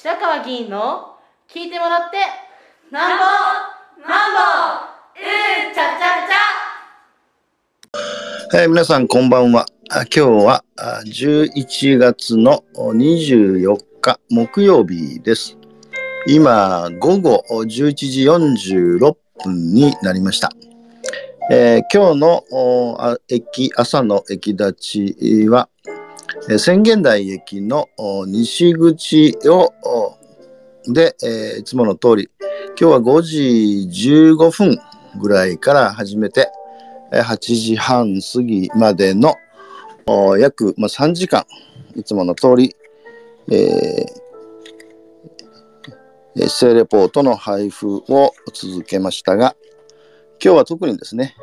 白川議員の聞いてもらってなんぼなんぼうんちゃちゃちゃ、えー、皆さんこんばんは。今日は11月の24日木曜日です。今午後11時46分になりました。えー、今日の駅朝の駅立ちは、宣言台駅の西口をで、えー、いつもの通り今日は5時15分ぐらいから始めて8時半過ぎまでの約、まあ、3時間いつもの通り、えー、セレポートの配布を続けましたが今日は特にですね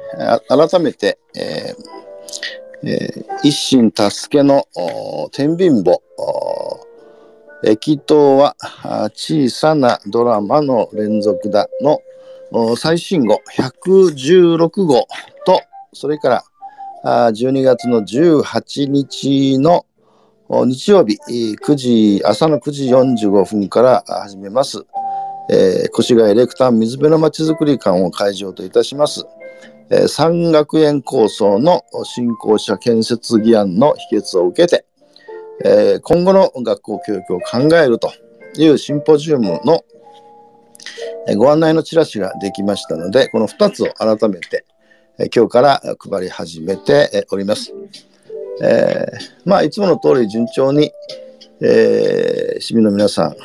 改めて、えーえー、一心助けの天秤簿駅頭は小さなドラマの連続だの最新号。116号とそれから12月の18日の日曜日9時朝の9時45分から始めます、えー、越谷レクター水辺のまちづくり館を会場といたします。三学園構想の新校舎建設議案の秘訣を受けて、えー、今後の学校教育を考えるというシンポジウムのご案内のチラシができましたので、この2つを改めて、え今日から配り始めております。えー、まあ、いつもの通り順調に、えー、市民の皆さん、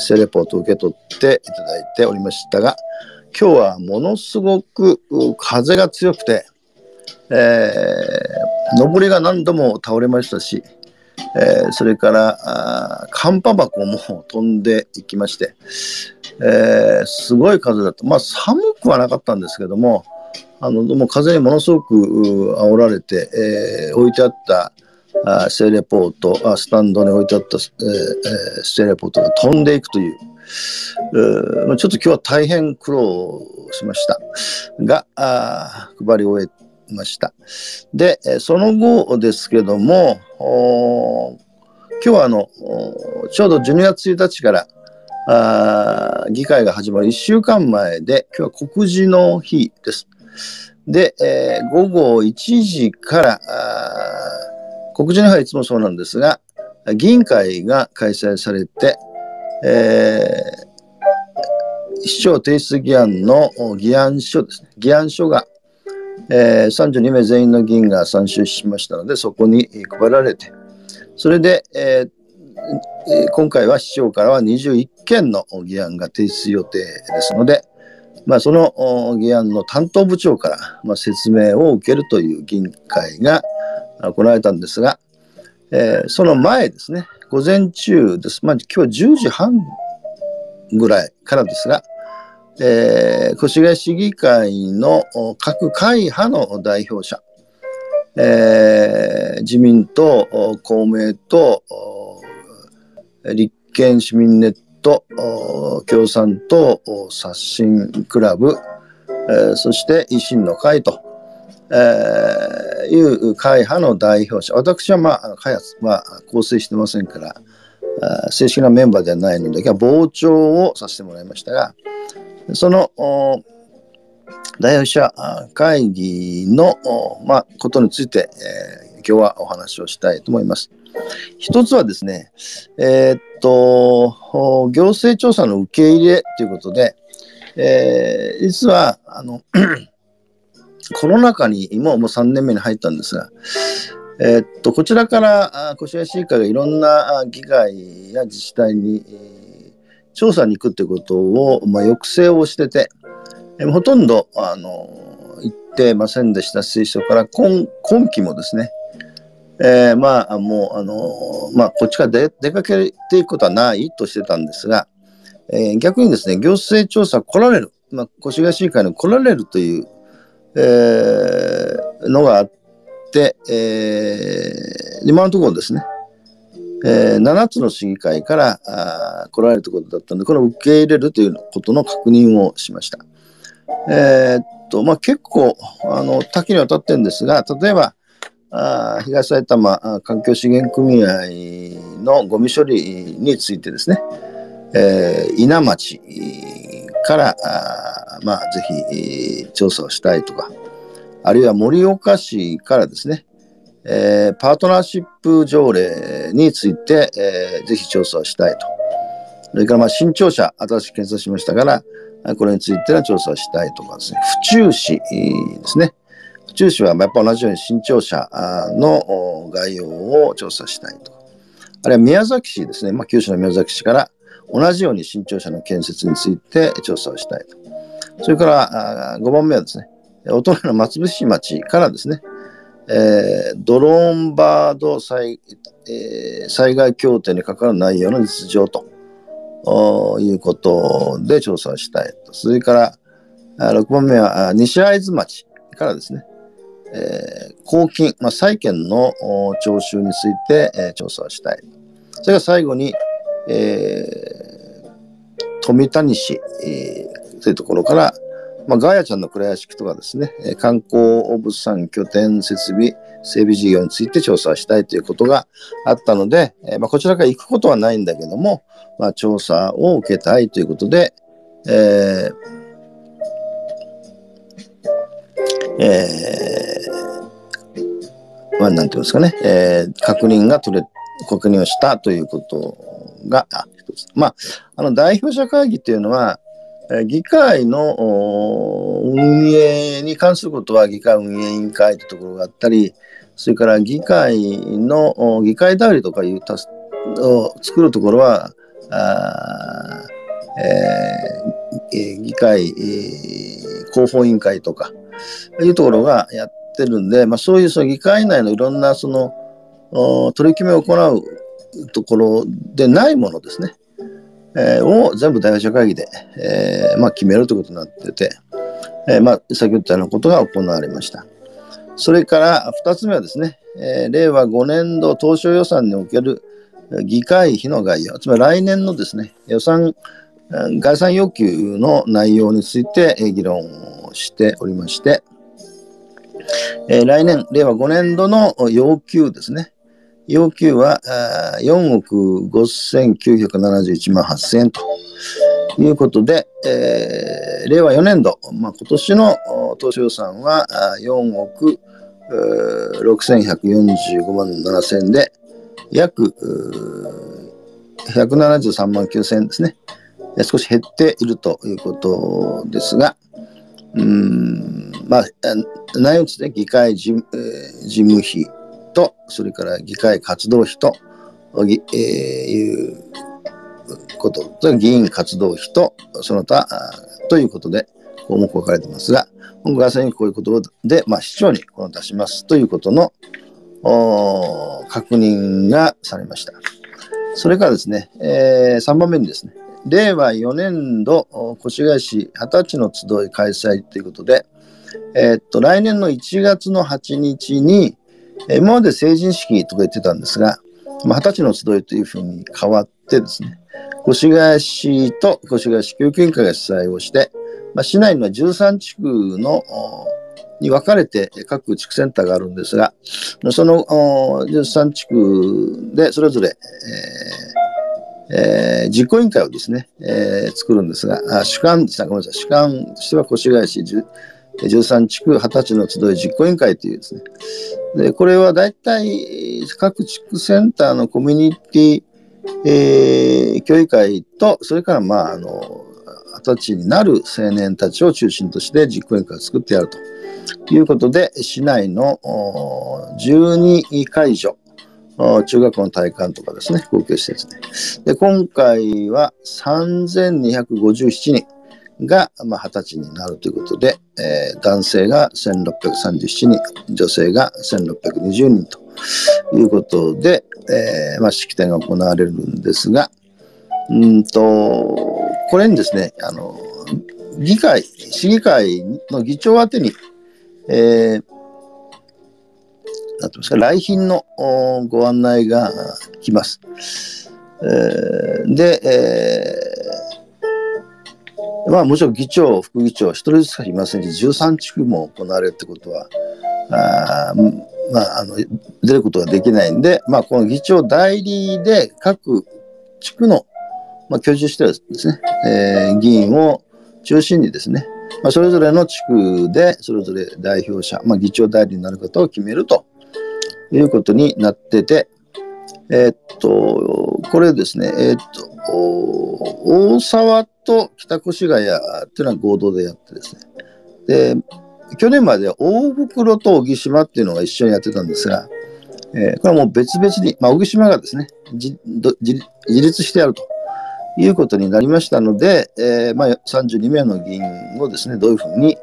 セレポートを受け取っていただいておりましたが、今日はものすごく風が強くて、えー、上りが何度も倒れましたし、えー、それから寒波箱も飛んでいきまして、えー、すごい風だった。まあ寒くはなかったんですけども、あのも風にものすごく煽られて、えー、置いてあったあセレポートあ、スタンドに置いてあった、えー、セレポートが飛んでいくという、ちょっと今日は大変苦労しましたが、配り終えました。で、その後ですけども、今日はあの、ちょうど12月1日からあ議会が始まる1週間前で、今日は告示の日です。で、えー、午後1時から告示の日はいつもそうなんですが、議員会が開催されて、えー、市長提出議案の議案書ですね。議案書が、えー、32名全員の議員が参集しましたので、そこに配られて、それで、えー、今回は市長からは21件の議案が提出予定ですので、まあ、その議案の担当部長から、まあ、説明を受けるという議員会が行われたんですが、えー、その前ですね、午前中です。まあ、今日は10時半ぐらいからですが、えー、越谷市議会の各会派の代表者、えー、自民党、公明党、立憲市民ネット、共産党、刷新クラブ、えー、そして維新の会と、えー、いう会派の代表者、私は、まあ、会派は構成してませんから、正式なメンバーではないので、傍聴をさせてもらいましたが、その代表者会議の、まあ、ことについて、えー、今日はお話をしたいと思います。一つはですね、えー、っと、行政調査の受け入れということで、えー、実は、あの、コロナ禍にももう3年目に入ったんですが、えー、っとこちらから越谷市議会がいろんな議会や自治体に、えー、調査に行くということを、まあ、抑制をしてて、えー、ほとんどあの行ってませんでした。し、それから今今期もですね、えー、まあもうあの、まあ、こっちから出出かけていくことはないとしてたんですが、えー、逆にですね行政調査来られる、まあ、越谷市議会に来られるというえー、のがあって、えー、今のところですね、えー、7つの市議会からあ来られるということだったので、これを受け入れるということの確認をしました。えー、っと、まあ、結構、あの、多岐にわたってるんですが、例えば、あ東埼玉環境資源組合のゴミ処理についてですね、えー、稲町から、あまあ、ぜひ、調査をしたいとか、あるいは盛岡市からですね、えー、パートナーシップ条例について、えー、ぜひ調査をしたいと。それから、まあ、新庁舎、新しく検査しましたから、これについての調査をしたいとかですね、府中市ですね。府中市はやっぱ同じように新庁舎の概要を調査したいとか。あるいは宮崎市ですね、まあ、九州の宮崎市から同じように新庁舎の建設について調査をしたいと。それから5番目はですね、大人の松伏町からですね、えー、ドローンバード災,、えー、災害協定に関わる内容の実情ということで調査をしたいと。それから6番目は西会津町からですね、えー、公金、まあ、債権の徴収について、えー、調査をしたい。それから最後に、え、富谷市、えー、というところから、まあ、ガーヤちゃんの蔵屋敷とかですね、え観光物産拠点設備整備事業について調査したいということがあったので、えまあ、こちらから行くことはないんだけども、まあ、調査を受けたいということで、えーえー、まあ、なんていうんですかね、えー、確認が取れ、確認をしたということが、あ、一つ。まあ、あの、代表者会議っていうのは、議会の運営に関することは議会運営委員会というところがあったり、それから議会の議会代理とかいうタスを作るところは、あえー、議会、広報委員会とかいうところがやってるんで、まあ、そういうその議会内のいろんなその取り決めを行うところでないものですね。えー、を全部大学者会議で、えーまあ、決めるということになってて、えーまあ、先ほど言ったようなことが行われました。それから2つ目はですね、えー、令和5年度当初予算における議会費の概要、つまり来年のですね、予算、概算要求の内容について議論をしておりまして、えー、来年、令和5年度の要求ですね、要求は4億5971万8000円ということで、えー、令和4年度、まあ、今年の当初予算は4億6145万7000円で、約173万9000円ですね。少し減っているということですが、うん、まあ、内容ですね、議会事,、事務費と、それから議会活動費と、えー、いうこと議員活動費と、その他、ということで、項目を書かれてますが、今後、ガにこういうことで、まあ、市長にこの出しますということの確認がされました。それからですね、えー、3番目にですね、令和4年度越谷市二十歳の集い開催ということで、えー、っと来年の1月の8日に、今まで成人式とか言ってたんですが、まあ、20歳の集いというふうに変わってですね、越谷市と越谷市教育委員会が主催をして、まあ、市内の13地区のに分かれて各地区センターがあるんですが、その13地区でそれぞれ、えーえー、実行委員会をですね、えー、作るんですが、あ主幹、ごめんなさい、主幹としては越谷市13地区20歳の集い実行委員会というですね。で、これは大体各地区センターのコミュニティ、えー、協議会と、それからまあ、あの、20歳になる青年たちを中心として実行委員会を作ってやるということで、市内の12会所、中学校の体育館とかですね、公共施設で。で、今回は3257人。が、まあ、20歳になるということで、えー、男性が1637人、女性が1620人ということで、えー、まあ、式典が行われるんですが、うんと、これにですね、あの、議会、市議会の議長宛てに、えー、なんていうんですか、来賓のご案内が来ます。えー、で、えーまあもちろん議長、副議長、一人ずつしかいませんし、13地区も行われるってことは、あまあ、あの、出ることができないんで、まあこの議長代理で各地区のまあ、居住してるですね、えー、議員を中心にですね、まあ、それぞれの地区でそれぞれ代表者、まあ、議長代理になる方を決めるということになってて、えー、っと、これですね、えー、っと、大沢と北越谷っていうのは合同でやってですね、で、去年までは大袋と小木島っていうのが一緒にやってたんですが、えー、これはもう別々に、まあ、小木島がですね自立してやるということになりましたので、えーまあ、32名の議員をですねどういうふうに、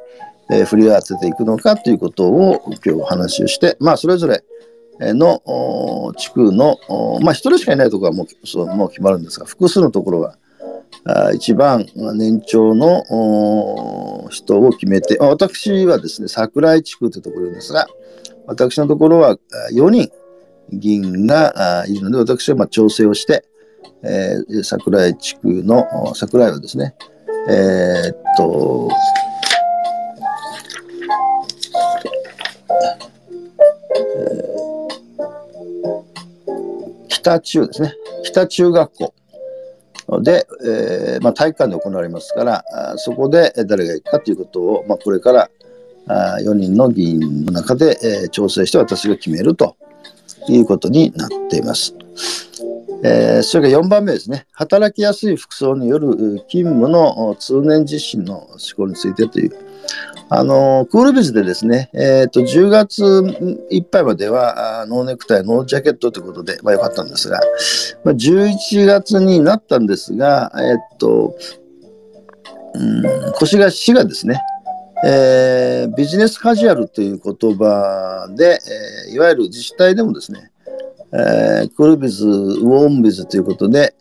えー、振り合わせていくのかということを今日お話をして、まあ、それぞれの地区の、まあ、1人しかいないところはもうそうもう決まるんですが複数のところは一番年長の人を決めて、私はですね、桜井地区というところですが、私のところは4人議員がいるので、私はま調整をして、えー、桜井地区の、桜井はですね、えー、っと、北中ですね、北中学校。で、えーまあ、体育館で行われますから、そこで誰が行くかということを、まあ、これからあ4人の議員の中で、えー、調整して私が決めるということになっています。えー、それから4番目ですね、働きやすい服装による勤務の通年実施の試行についてという、あのクールビズでですね、えーと、10月いっぱいまではノーネクタイ、ノージャケットということで、まあ、よかったんですが、まあ、11月になったんですが、えっ、ー、と、うん、越谷市がですね、えー、ビジネスカジュアルという言葉で、えー、いわゆる自治体でもですね、えー、クールビズ、ウォームビズということで、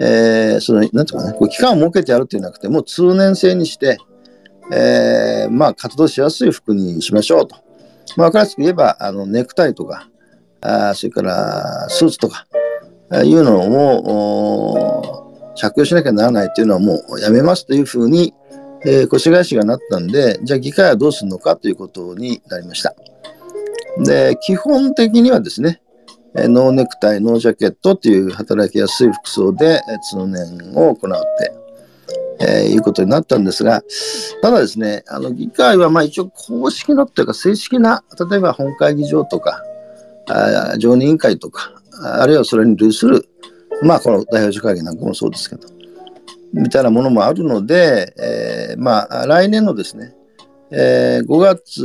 えー、その、なんていうかね、こう期間を設けてやるというのなくて、もう通年制にして、えー、まあ、活動しやすい服にしましょうと。まあ、分かりやすく言えば、あの、ネクタイとか、あそれからスーツとか、いうのを着用しなきゃならないというのはもうやめますというふうに、えー、越谷市がなったんで、じゃあ議会はどうするのかということになりました。で、基本的にはですね、ノーネクタイ、ノージャケットという働きやすい服装で通年を行って、えー、いうことになったんですが、ただですね、あの議会はまあ一応公式のというか正式な、例えば本会議場とか、あ常任委員会とか、あるいはそれに類する、まあこの代表者会議なんかもそうですけど、みたいなものもあるので、えー、まあ来年のですね、えー、5月、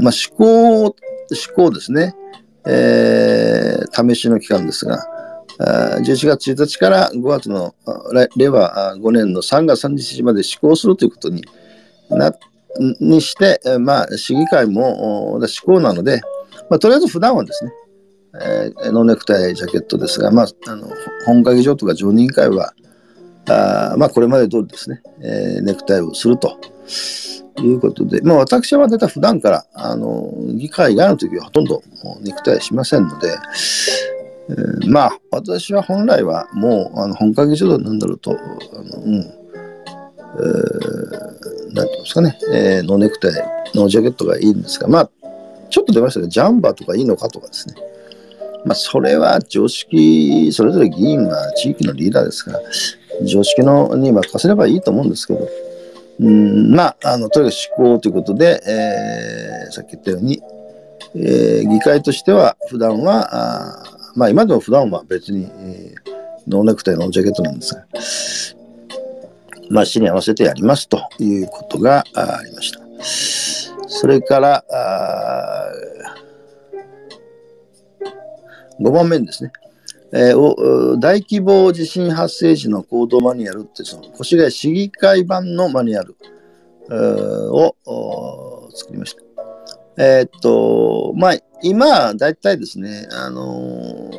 まあ施行、施行ですね、えー、試しの期間ですが、11月1日から5月の令和5年の3月3日まで施行するということになにして、まあ、市議会も施行なので、まあ、とりあえず普段はですね、えー、ノーネクタイジャケットですが、まあ、あの本会議場とか常任委員会はあ、まあ、これまで通りですね、えー、ネクタイをするということで、まあ、私は大体普段からあの議会以外の時はほとんどネクタイしませんので、えー、まあ、私は本来はもう、あの本会議場なんだろうと、あのうん、えー、なんていうんですかね、えー、ノーネクタイ、ノージャケットがいいんですが、まあ、ちょっと出ましたけど、ジャンバーとかいいのかとかですね。まあ、それは常識、それぞれ議員が地域のリーダーですから、常識のに任せればいいと思うんですけど、うん、まあ、あの、とにかく試行ということで、えー、さっき言ったように、えー、議会としては普段は、あまあ今でも普段は別に、えー、ノーネクタイ、ノージャケットなんですが、まあ死に合わせてやりますということがありました。それから、あ5番目ですね、えー、大規模地震発生時の行動マニュアルって、その越谷市議会版のマニュアルを作りました。えー、っと、まあ、今、だいたいですね、あの、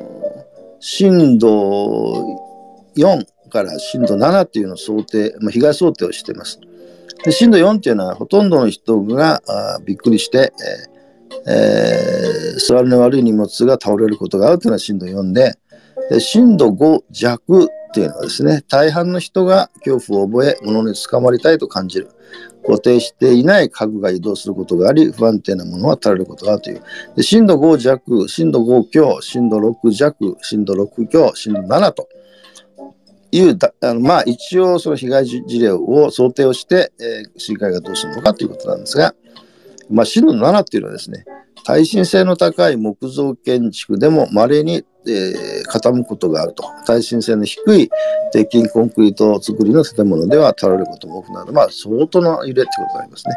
震度4から震度7っていうのを想定、まあ、被害想定をしています。で震度4っていうのは、ほとんどの人があびっくりして、えーえー、座りの悪い荷物が倒れることがあるというのは震度4で、で震度5弱っていうのはですね、大半の人が恐怖を覚え、物に捕まりたいと感じる。固定していない家具が移動することがあり、不安定なものは垂れることがという。で震度5弱、震度5強、震度6弱、震度6強、震度7というだあのまあ一応その被害事例を想定をして、えー、市議会がどうするのかということなんですが、まあ、震度7っていうのはですね耐震性の高い木造建築でも稀に、えー、傾くことがあると。耐震性の低い鉄筋コンクリート作りの建物では倒れることも多くなる。まあ相当な揺れってことになりますね。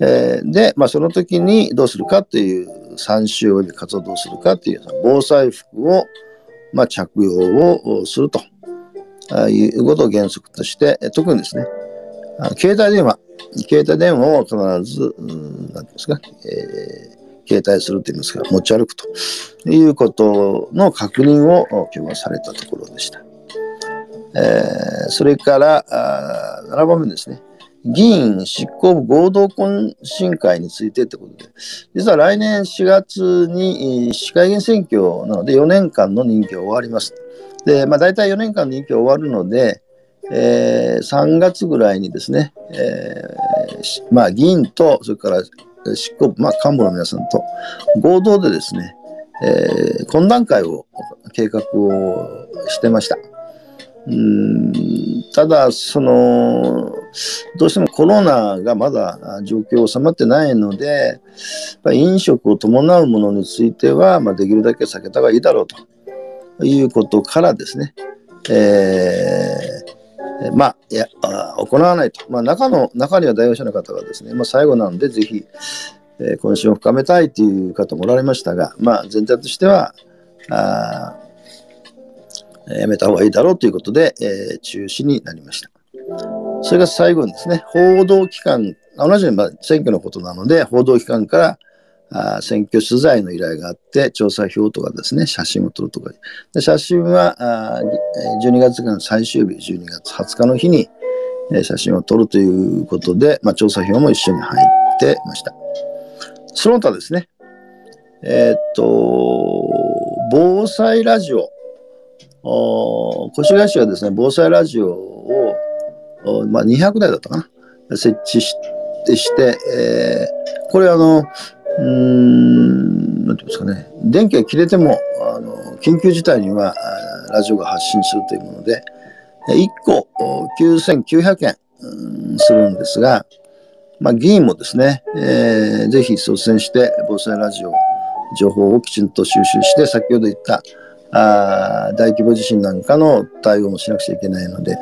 えー、で、まあ、その時にどうするかっていう参集を活動するかっていう防災服を、まあ、着用をすると。いうことを原則として、特にですね、携帯電話、携帯電話を必ず、何ですか、えー、携帯するといいますか、持ち歩くということの確認を今日はされたところでした。えー、それから、7番目ですね。議員執行部合同懇親会についてということで、実は来年4月に市会議員選挙なので4年間の任期が終わります。で、まあ大体4年間の任期が終わるので、えー、3月ぐらいにですね、えー、まあ議員と、それから執行部、まあ幹部の皆さんと合同でですね、えー、懇談会を計画をしてました。うんただ、その、どうしてもコロナがまだ状況収まってないので、飲食を伴うものについては、まあ、できるだけ避けた方がいいだろうということからですね、えー、まあ、いや、行わないと。まあ、中の、中には代表者の方がですね、まあ、最後なので、ぜひ、えー、懇親を深めたいという方もおられましたが、まあ、全体としては、あやめた方がいいだろうということで、えー、中止になりました。それが最後にですね、報道機関、同じように選挙のことなので、報道機関からあ選挙取材の依頼があって、調査票とかですね、写真を撮るとか。で写真はあ12月の最終日、12月20日の日に、え写真を撮るということで、まあ、調査票も一緒に入ってました。その他ですね、えー、っと、防災ラジオ。越谷市はですね、防災ラジオをまあ、200台だったかな、設置してして、えー、これあの、うん、なんていうんですかね、電気が切れても、あの緊急事態にはラジオが発信するというもので、1個9900円、うんするんですが、まあ、議員もですね、えー、ぜひ率先して防災ラジオ情報をきちんと収集して、先ほど言ったあ大規模地震なんかの対応もしなくちゃいけないので、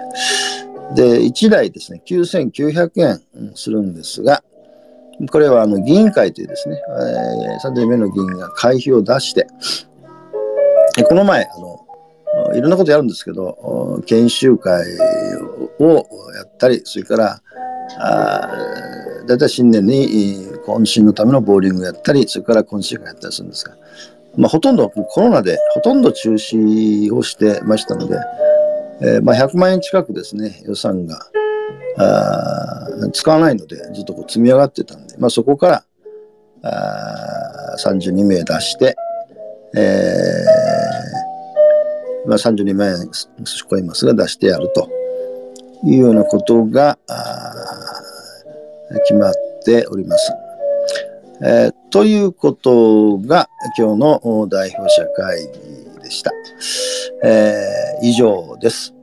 で、1台ですね、9900円するんですが、これはあの議員会というですね、えー、30名の議員が会費を出して、この前、あの、いろんなことやるんですけど、研修会をやったり、それから、あだいたい新年に懇親のためのボーリングをやったり、それから懇親会やったりするんですが、まあ、ほとんどコロナでほとんど中止をしてましたので、えー、まあ、100万円近くですね、予算があ使わないので、ずっとこう積み上がってたんで、まあ、そこからあ32名出して、えーまあ、32万円少超えますが出してやるというようなことが決まっております。えー、ということが今日の代表者会議でした。えー、以上です。